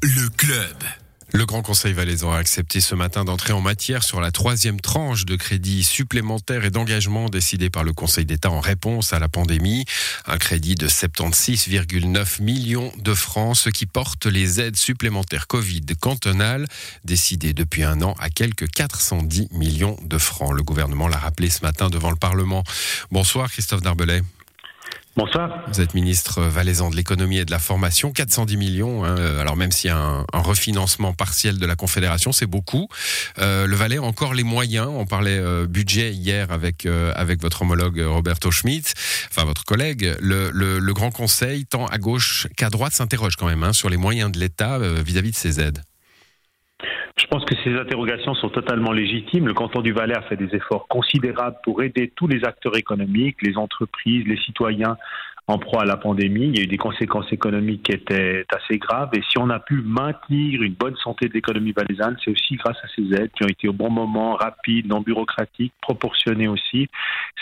Le club. Le Grand Conseil valaisan a accepté ce matin d'entrer en matière sur la troisième tranche de crédits supplémentaires et d'engagement décidé par le Conseil d'État en réponse à la pandémie. Un crédit de 76,9 millions de francs, ce qui porte les aides supplémentaires Covid cantonales décidées depuis un an à quelques 410 millions de francs. Le gouvernement l'a rappelé ce matin devant le Parlement. Bonsoir Christophe Darbelay. Vous êtes ministre valaisan de l'économie et de la formation, 410 millions. hein, alors même s'il y a un, refinancement partiel de la Confédération, c'est beaucoup. Euh, le Valais a encore les moyens. On parlait euh, budget hier avec euh, avec votre homologue Roberto Schmidt, enfin votre collègue. Le, Grand Conseil, tant à gauche qu'à droite, s'interroge quand même hein, sur les moyens de l'État euh, vis-à-vis de ces aides. Je pense que ces interrogations sont totalement légitimes. Le canton du Valais a fait des efforts considérables pour aider tous les acteurs économiques, les entreprises, les citoyens en proie à la pandémie. Il y a eu des conséquences économiques qui étaient assez graves. Et si on a pu maintenir une bonne santé de l'économie valaisanne, c'est aussi grâce à ces aides qui ont été au bon moment, rapides, non bureaucratiques, proportionnées aussi.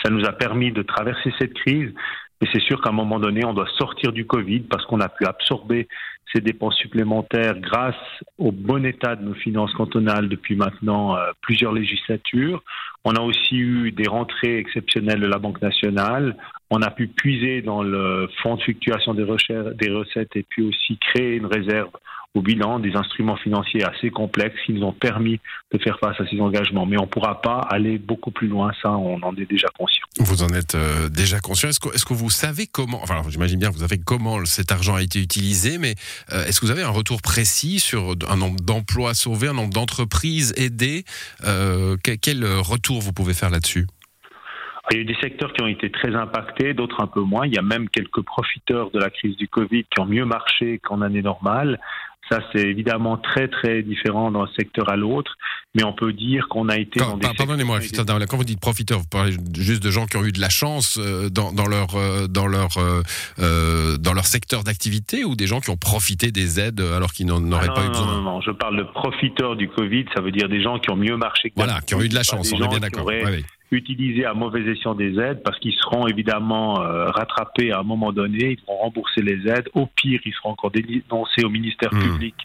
Ça nous a permis de traverser cette crise. Mais c'est sûr qu'à un moment donné, on doit sortir du Covid parce qu'on a pu absorber ces dépenses supplémentaires grâce au bon état de nos finances cantonales depuis maintenant euh, plusieurs législatures. On a aussi eu des rentrées exceptionnelles de la Banque nationale. On a pu puiser dans le fonds de fluctuation des, recettes et puis aussi créer une réserve au bilan des instruments financiers assez complexes qui nous ont permis de faire face à ces engagements. Mais on ne pourra pas aller beaucoup plus loin, ça, on en est déjà conscient. Vous en êtes euh, déjà conscient. Est-ce que, vous savez comment, enfin j'imagine bien que vous savez comment cet argent a été utilisé, mais euh, est-ce que vous avez un retour précis sur un nombre d'emplois sauvés, un nombre d'entreprises aidées euh, quel, quel retour vous pouvez faire là-dessus? Il y a eu des secteurs qui ont été très impactés, d'autres un peu moins. Il y a même quelques profiteurs de la crise du Covid qui ont mieux marché qu'en année normale. Ça, c'est évidemment très, très différent d'un secteur à l'autre, mais on peut dire qu'on a été quand, dans des Pardonnez-moi, quand vous dites profiteurs, vous parlez juste de gens qui ont eu de la chance dans, dans leur, dans, leur, euh, dans leur secteur d'activité ou des gens qui ont profité des aides alors qu'ils n'en auraient ah non, pas eu besoin Non, non, je parle de profiteurs du Covid, ça veut dire des gens qui ont mieux marché que Voilà, qui ont eu de la chance, on est bien d'accord. Ouais, ouais utiliser à mauvais escient des aides parce qu'ils seront évidemment euh, rattrapés à un moment donné, ils vont rembourser les aides. Au pire, ils seront encore dénoncés au ministère Mmh. public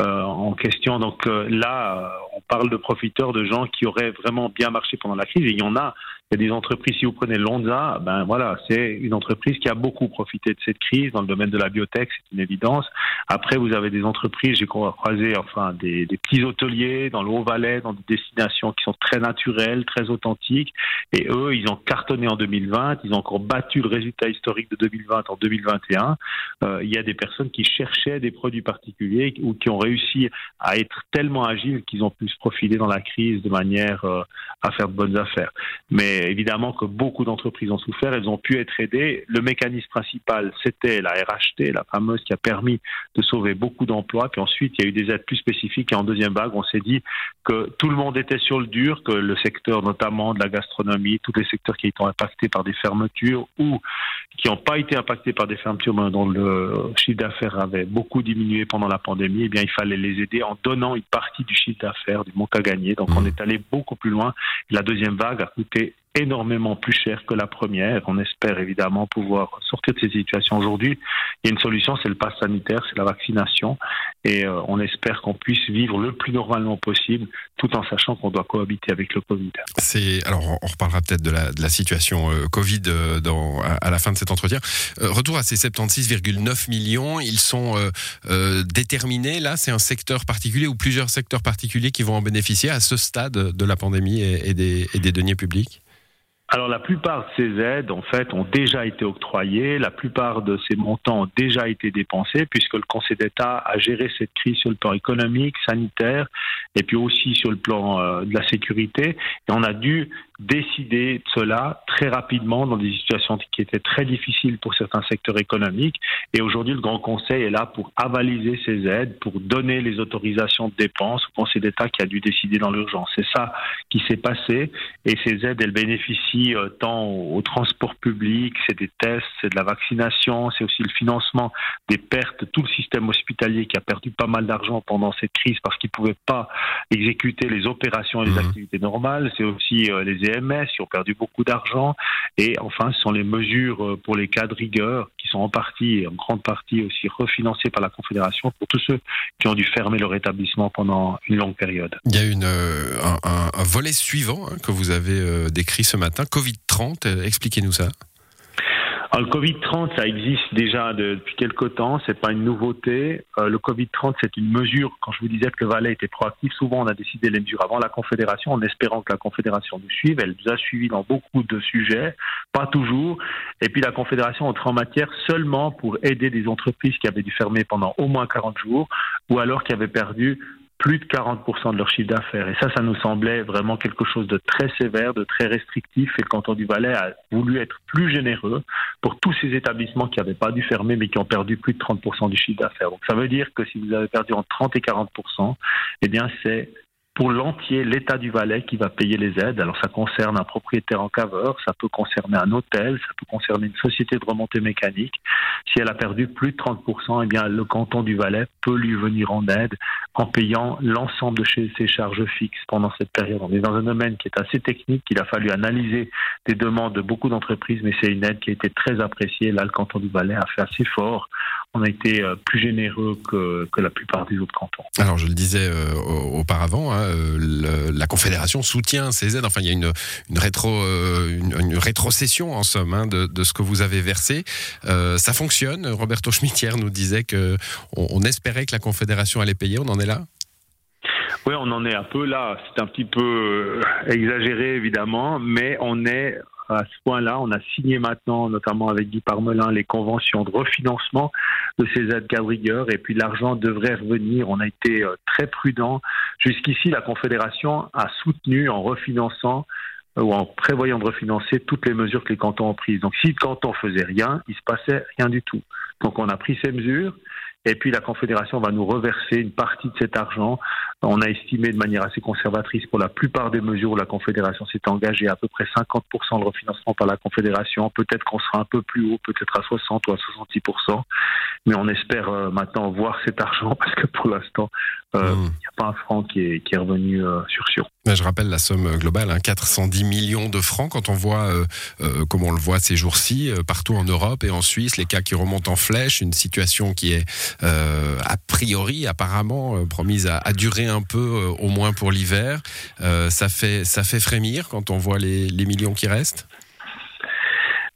euh, en question. Donc euh, là, on parle de profiteurs, de gens qui auraient vraiment bien marché pendant la crise. Et il y en a. Il y a des entreprises, si vous prenez Lonza, ben voilà, c'est une entreprise qui a beaucoup profité de cette crise dans le domaine de la biotech, c'est une évidence. Après, vous avez des entreprises, j'ai croisé enfin des, petits hôteliers dans le Haut-Valais, dans des destinations qui sont très naturelles, très authentiques. Et eux, ils ont cartonné en 2020, ils ont encore battu le résultat historique de 2020 en 2021. Euh, il y a des personnes qui cherchaient des produits particuliers ou qui ont réussi à être tellement agiles qu'ils ont pu profiler dans la crise de manière euh, à faire de bonnes affaires. Mais évidemment que beaucoup d'entreprises ont souffert, elles ont pu être aidées. Le mécanisme principal, c'était la RHT, la fameuse qui a permis de sauver beaucoup d'emplois. Puis ensuite, il y a eu des aides plus spécifiques. Et en deuxième vague, on s'est dit que tout le monde était sur le dur, que le secteur notamment de la gastronomie, tous les secteurs qui étaient impactés par des fermetures ou qui n'ont pas été impactés par des fermetures, mais dont le chiffre d'affaires avait beaucoup diminué pendant la pandémie, eh bien, il fallait les aider en donnant une partie du chiffre d'affaires, du montant à gagner. Donc, on est allé beaucoup plus loin. La deuxième vague a coûté énormément plus cher que la première. On espère évidemment pouvoir sortir de ces situations aujourd'hui. Il y a une solution, c'est le pass sanitaire, c'est la vaccination. Et euh, on espère qu'on puisse vivre le plus normalement possible, tout en sachant qu'on doit cohabiter avec le Covid. Alors on reparlera peut-être de la, situation euh, Covid euh, à, la fin de cet entretien. Retour à ces 76,9 millions, ils sont déterminés. Là, c'est un secteur particulier ou plusieurs secteurs particuliers qui vont en bénéficier à ce stade de la pandémie et des deniers publics? Alors la plupart de ces aides, en fait, ont déjà été octroyées. La plupart de ces montants ont déjà été dépensés puisque le Conseil d'État a géré cette crise sur le plan économique, sanitaire et puis aussi sur le plan euh, de la sécurité. Et on a dû décider de cela très rapidement dans des situations qui étaient très difficiles pour certains secteurs économiques. Et aujourd'hui, le Grand Conseil est là pour avaliser ces aides, pour donner les autorisations de dépenses au Conseil d'État qui a dû décider dans l'urgence. C'est ça qui s'est passé. Et ces aides, elles bénéficient euh, tant au, transport public, c'est des tests, c'est de la vaccination, c'est aussi le financement des pertes, tout le système hospitalier hospitalier qui a perdu pas mal d'argent pendant cette crise parce qu'il ne pouvait pas exécuter les opérations et les mmh. activités normales. C'est aussi euh, les EMS qui ont perdu beaucoup d'argent. Et enfin, ce sont les mesures euh, pour les cas de rigueur qui sont en partie, en grande partie aussi refinancées par la Confédération pour tous ceux qui ont dû fermer leur établissement pendant une longue période. Il y a une, euh, un, volet suivant hein, que vous avez décrit ce matin, Covid-30. Expliquez-nous ça. Alors, le Covid-30, ça existe déjà depuis quelque temps, c'est pas une nouveauté. Euh, le Covid-30, c'est une mesure, quand je vous disais que le Valais était proactif, souvent on a décidé les mesures avant la Confédération en espérant que la Confédération nous suive. Elle nous a suivis dans beaucoup de sujets, pas toujours. Et puis la Confédération entrée en matière seulement pour aider des entreprises qui avaient dû fermer pendant au moins 40 jours ou alors qui avaient perdu plus de 40% de leur chiffre d'affaires. Et ça, ça nous semblait vraiment quelque chose de très sévère, de très restrictif. Et le canton du Valais a voulu être plus généreux pour tous ces établissements qui n'avaient pas dû fermer, mais qui ont perdu plus de 30% du chiffre d'affaires. Donc ça veut dire que si vous avez perdu entre 30 et 40%, eh bien c'est pour l'entier l'État du Valais qui va payer les aides. Alors ça concerne un propriétaire en caveur, ça peut concerner un hôtel, ça peut concerner une société de remontée mécanique. Si elle a perdu plus de 30%, eh bien le canton du Valais peut lui venir en aide en payant l'ensemble de ses charges fixes pendant cette période. On est dans un domaine qui est assez technique, qu'il a fallu analyser des demandes de beaucoup d'entreprises, mais c'est une aide qui a été très appréciée. Là, le canton du Valais a fait assez fort. On a été euh, plus généreux que, que la plupart des autres cantons. Alors je le disais euh, auparavant, hein, euh, la Confédération soutient ces aides. Enfin, il y a une, rétro, une, rétrocession en somme hein, de, ce que vous avez versé. Ça fonctionne. Roberto Schmittière nous disait que on, espérait que la Confédération allait payer. On en est là. Oui, on en est un peu là. C'est un petit peu exagéré, évidemment, mais on est à ce point-là. On a signé maintenant, notamment avec Guy Parmelin, les conventions de refinancement de ces aides quadrigueurs et puis l'argent devrait revenir. On a été euh, très prudent. Jusqu'ici, la Confédération a soutenu en refinançant euh, ou en prévoyant de refinancer toutes les mesures que les cantons ont prises. Donc si le canton faisait rien, il se passait rien du tout. Donc on a pris ces mesures et puis la Confédération va nous reverser une partie de cet argent. On a estimé de manière assez conservatrice pour la plupart des mesures où la Confédération s'est engagée à peu près 50% de refinancement par la Confédération. Peut-être qu'on sera un peu plus haut, peut-être à 60 ou à 70%. Mais on espère euh, maintenant voir cet argent parce que pour l'instant, euh, hmm. il n'y a pas un franc qui est, qui est revenu euh, sur sur. Je rappelle la somme globale, hein, 410 millions de francs. Quand on voit, comme on le voit ces jours-ci, partout en Europe et en Suisse, les cas qui remontent en flèche, une situation qui est a priori, apparemment, promise à, durer un peu, au moins pour l'hiver. ça fait ça fait frémir quand on voit les millions qui restent?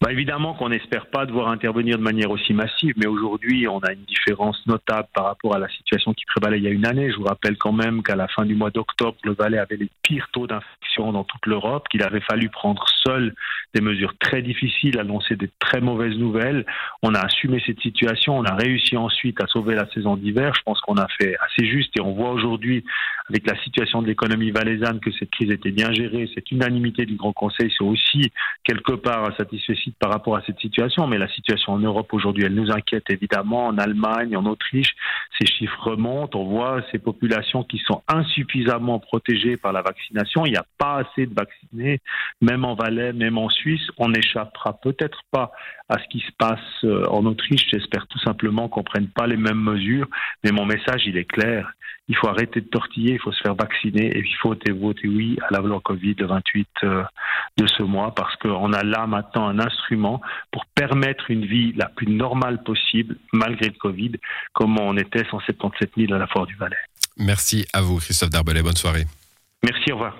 Bah évidemment qu'on n'espère pas devoir intervenir de manière aussi massive, mais aujourd'hui, on a une différence notable par rapport à la situation qui prévalait il y a une année. Je vous rappelle quand même qu'à la fin du mois d'octobre, le Valais avait les pires taux d'infection dans toute l'Europe, qu'il avait fallu prendre seul des mesures très difficiles, annoncer des très mauvaises nouvelles. On a assumé cette situation, on a réussi ensuite à sauver la saison d'hiver. Je pense qu'on a fait assez juste et on voit aujourd'hui, avec la situation de l'économie valaisanne, que cette crise était bien gérée. Cette unanimité du Grand Conseil, c'est aussi quelque part satisfait par rapport à cette situation, mais la situation en Europe aujourd'hui, elle nous inquiète évidemment. En Allemagne, en Autriche, ces chiffres remontent. On voit ces populations qui sont insuffisamment protégées par la vaccination. Il n'y a pas assez de vaccinés, même en Valais, même en Suisse. On n'échappera peut-être pas à ce qui se passe euh, en Autriche. J'espère tout simplement qu'on prenne pas les mêmes mesures. Mais mon message, il est clair. Il faut arrêter de tortiller, il faut se faire vacciner et il faut voter oui à la loi Covid le 28 euh, de ce mois parce qu'on a là maintenant un instrument pour permettre une vie la plus normale possible malgré le Covid, comme on était 177 000 à la Foire du Valais. Merci à vous, Christophe Darbelay. Bonne soirée. Merci, au revoir.